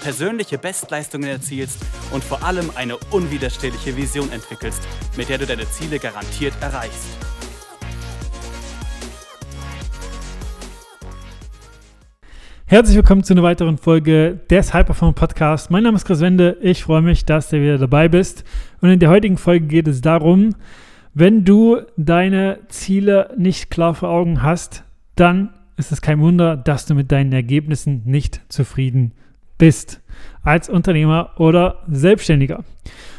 persönliche Bestleistungen erzielst und vor allem eine unwiderstehliche Vision entwickelst, mit der du deine Ziele garantiert erreichst. Herzlich willkommen zu einer weiteren Folge des Hyperform Podcast. Mein Name ist Chris Wende. Ich freue mich, dass du wieder dabei bist. Und in der heutigen Folge geht es darum, wenn du deine Ziele nicht klar vor Augen hast, dann ist es kein Wunder, dass du mit deinen Ergebnissen nicht zufrieden bist bist als Unternehmer oder Selbstständiger.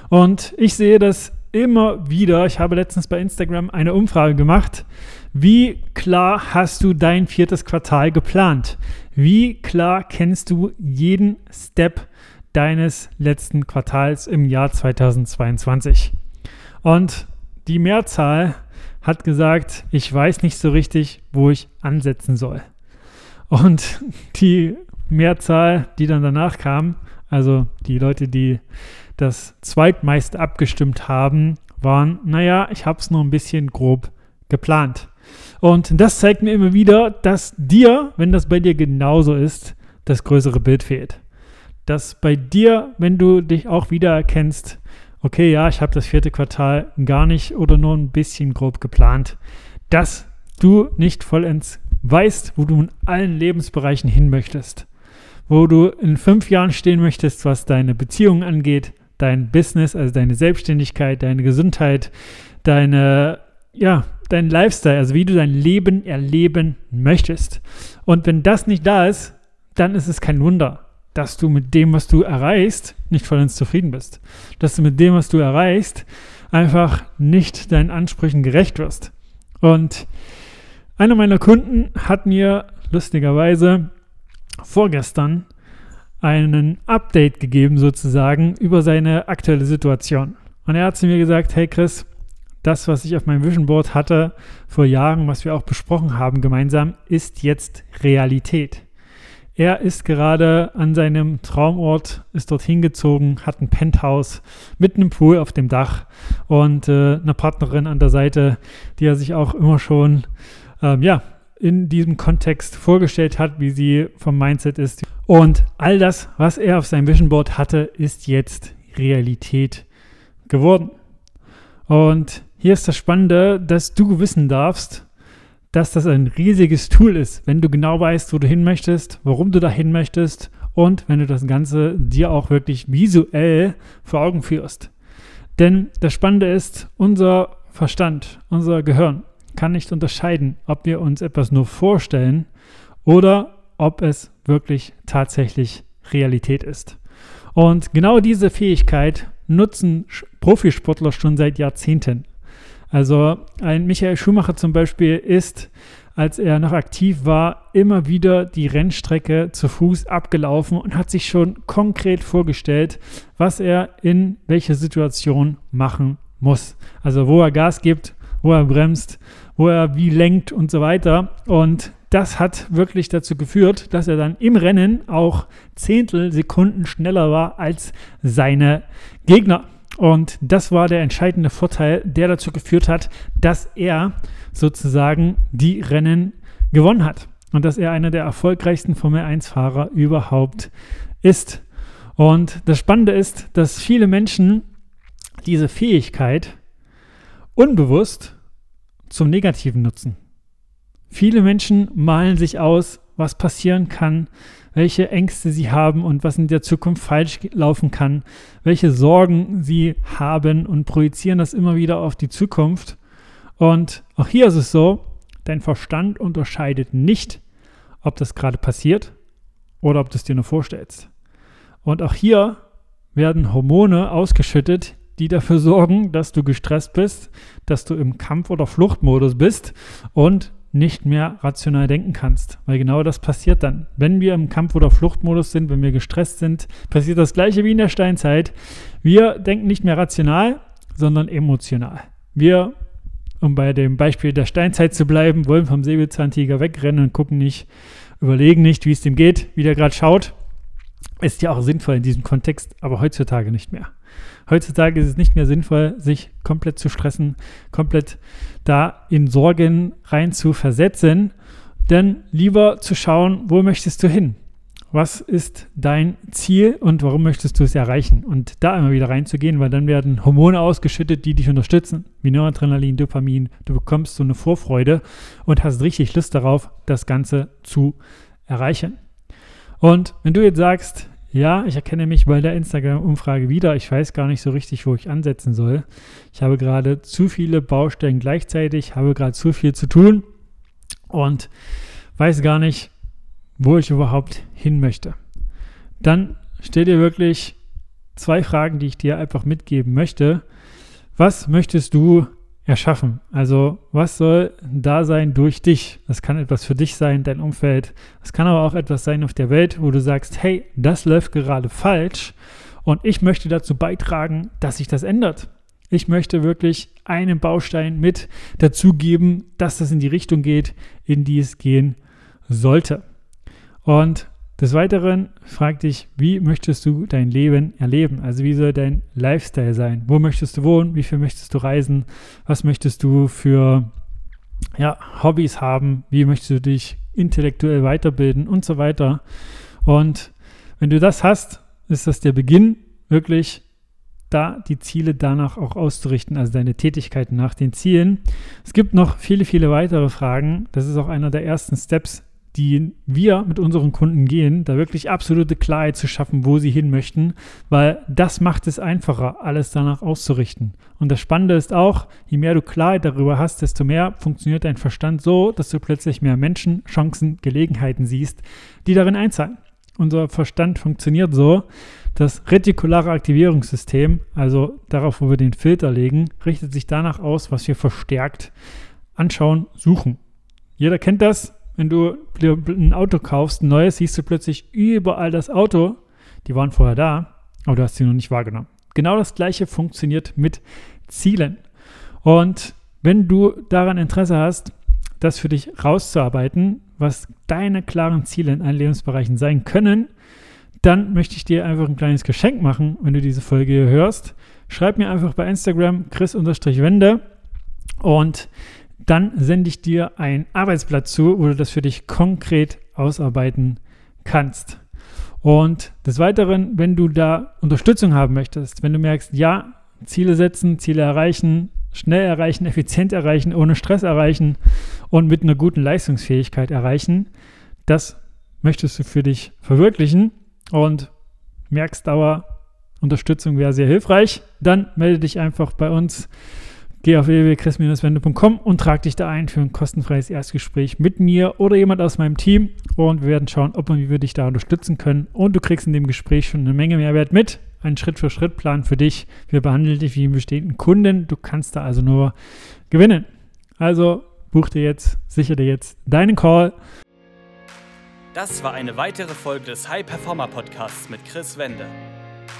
Und ich sehe das immer wieder. Ich habe letztens bei Instagram eine Umfrage gemacht. Wie klar hast du dein viertes Quartal geplant? Wie klar kennst du jeden Step deines letzten Quartals im Jahr 2022? Und die Mehrzahl hat gesagt, ich weiß nicht so richtig, wo ich ansetzen soll. Und die Mehrzahl, die dann danach kam, also die Leute, die das zweitmeist abgestimmt haben, waren, naja, ich habe es nur ein bisschen grob geplant. Und das zeigt mir immer wieder, dass dir, wenn das bei dir genauso ist, das größere Bild fehlt. Dass bei dir, wenn du dich auch wieder erkennst, okay, ja, ich habe das vierte Quartal gar nicht oder nur ein bisschen grob geplant, dass du nicht vollends weißt, wo du in allen Lebensbereichen hin möchtest wo du in fünf Jahren stehen möchtest, was deine Beziehungen angeht, dein Business, also deine Selbstständigkeit, deine Gesundheit, deine, ja, dein Lifestyle, also wie du dein Leben erleben möchtest. Und wenn das nicht da ist, dann ist es kein Wunder, dass du mit dem, was du erreichst, nicht vollends zufrieden bist. Dass du mit dem, was du erreichst, einfach nicht deinen Ansprüchen gerecht wirst. Und einer meiner Kunden hat mir lustigerweise vorgestern einen Update gegeben sozusagen über seine aktuelle Situation. Und er hat zu mir gesagt, hey Chris, das, was ich auf meinem Vision Board hatte vor Jahren, was wir auch besprochen haben gemeinsam, ist jetzt Realität. Er ist gerade an seinem Traumort, ist dorthin gezogen, hat ein Penthouse mit einem Pool auf dem Dach und äh, eine Partnerin an der Seite, die er sich auch immer schon ähm, ja, in diesem Kontext vorgestellt hat, wie sie vom Mindset ist. Und all das, was er auf seinem Vision Board hatte, ist jetzt Realität geworden. Und hier ist das Spannende, dass du wissen darfst, dass das ein riesiges Tool ist, wenn du genau weißt, wo du hin möchtest, warum du dahin möchtest und wenn du das Ganze dir auch wirklich visuell vor Augen führst. Denn das Spannende ist, unser Verstand, unser Gehirn kann nicht unterscheiden, ob wir uns etwas nur vorstellen oder ob es wirklich tatsächlich Realität ist. Und genau diese Fähigkeit nutzen Profisportler schon seit Jahrzehnten. Also ein Michael Schumacher zum Beispiel ist, als er noch aktiv war, immer wieder die Rennstrecke zu Fuß abgelaufen und hat sich schon konkret vorgestellt, was er in welcher Situation machen muss. Also wo er Gas gibt, wo er bremst, wo er wie lenkt und so weiter. Und das hat wirklich dazu geführt, dass er dann im Rennen auch Zehntelsekunden schneller war als seine Gegner. Und das war der entscheidende Vorteil, der dazu geführt hat, dass er sozusagen die Rennen gewonnen hat. Und dass er einer der erfolgreichsten Formel 1-Fahrer überhaupt ist. Und das Spannende ist, dass viele Menschen diese Fähigkeit unbewusst zum Negativen nutzen. Viele Menschen malen sich aus, was passieren kann, welche Ängste sie haben und was in der Zukunft falsch laufen kann, welche Sorgen sie haben und projizieren das immer wieder auf die Zukunft. Und auch hier ist es so, dein Verstand unterscheidet nicht, ob das gerade passiert oder ob du es dir nur vorstellst. Und auch hier werden Hormone ausgeschüttet, die dafür sorgen, dass du gestresst bist, dass du im Kampf- oder Fluchtmodus bist und nicht mehr rational denken kannst. Weil genau das passiert dann. Wenn wir im Kampf- oder Fluchtmodus sind, wenn wir gestresst sind, passiert das gleiche wie in der Steinzeit. Wir denken nicht mehr rational, sondern emotional. Wir um bei dem Beispiel der Steinzeit zu bleiben, wollen vom Säbelzahntiger wegrennen und gucken nicht, überlegen nicht, wie es dem geht, wie der gerade schaut. Ist ja auch sinnvoll in diesem Kontext, aber heutzutage nicht mehr. Heutzutage ist es nicht mehr sinnvoll, sich komplett zu stressen, komplett da in Sorgen rein zu versetzen, denn lieber zu schauen, wo möchtest du hin? Was ist dein Ziel und warum möchtest du es erreichen? Und da immer wieder reinzugehen, weil dann werden Hormone ausgeschüttet, die dich unterstützen, wie Noradrenalin, Dopamin. Du bekommst so eine Vorfreude und hast richtig Lust darauf, das Ganze zu erreichen. Und wenn du jetzt sagst, ja, ich erkenne mich bei der Instagram-Umfrage wieder. Ich weiß gar nicht so richtig, wo ich ansetzen soll. Ich habe gerade zu viele Baustellen gleichzeitig, habe gerade zu viel zu tun und weiß gar nicht, wo ich überhaupt hin möchte. Dann stell dir wirklich zwei Fragen, die ich dir einfach mitgeben möchte. Was möchtest du erschaffen. Also was soll da sein durch dich? Das kann etwas für dich sein, dein Umfeld. Es kann aber auch etwas sein auf der Welt, wo du sagst, hey, das läuft gerade falsch und ich möchte dazu beitragen, dass sich das ändert. Ich möchte wirklich einen Baustein mit dazugeben, dass das in die Richtung geht, in die es gehen sollte. Und des Weiteren frag dich, wie möchtest du dein Leben erleben? Also wie soll dein Lifestyle sein? Wo möchtest du wohnen? Wie viel möchtest du reisen? Was möchtest du für ja, Hobbys haben? Wie möchtest du dich intellektuell weiterbilden und so weiter? Und wenn du das hast, ist das der Beginn, wirklich da die Ziele danach auch auszurichten, also deine Tätigkeiten nach den Zielen. Es gibt noch viele, viele weitere Fragen. Das ist auch einer der ersten Steps, die wir mit unseren Kunden gehen, da wirklich absolute Klarheit zu schaffen, wo sie hin möchten, weil das macht es einfacher, alles danach auszurichten. Und das Spannende ist auch, je mehr du Klarheit darüber hast, desto mehr funktioniert dein Verstand so, dass du plötzlich mehr Menschen, Chancen, Gelegenheiten siehst, die darin einzahlen. Unser Verstand funktioniert so, das retikulare Aktivierungssystem, also darauf, wo wir den Filter legen, richtet sich danach aus, was wir verstärkt anschauen, suchen. Jeder kennt das, wenn du ein Auto kaufst, ein neues, siehst du plötzlich überall das Auto. Die waren vorher da, aber du hast sie noch nicht wahrgenommen. Genau das gleiche funktioniert mit Zielen. Und wenn du daran Interesse hast, das für dich rauszuarbeiten, was deine klaren Ziele in allen Lebensbereichen sein können, dann möchte ich dir einfach ein kleines Geschenk machen, wenn du diese Folge hier hörst. Schreib mir einfach bei Instagram chris-wende und dann sende ich dir ein Arbeitsblatt zu, wo du das für dich konkret ausarbeiten kannst. Und des Weiteren, wenn du da Unterstützung haben möchtest, wenn du merkst, ja, Ziele setzen, Ziele erreichen, schnell erreichen, effizient erreichen, ohne Stress erreichen und mit einer guten Leistungsfähigkeit erreichen, das möchtest du für dich verwirklichen und merkst aber, Unterstützung wäre sehr hilfreich, dann melde dich einfach bei uns Geh auf www.chris-wende.com und trag dich da ein für ein kostenfreies Erstgespräch mit mir oder jemand aus meinem Team und wir werden schauen, ob und wie wir dich da unterstützen können. Und du kriegst in dem Gespräch schon eine Menge Mehrwert mit, einen Schritt-für-Schritt-Plan für dich. Wir behandeln dich wie einen bestehenden Kunden. Du kannst da also nur gewinnen. Also buch dir jetzt, sicher dir jetzt deinen Call. Das war eine weitere Folge des High Performer Podcasts mit Chris Wende.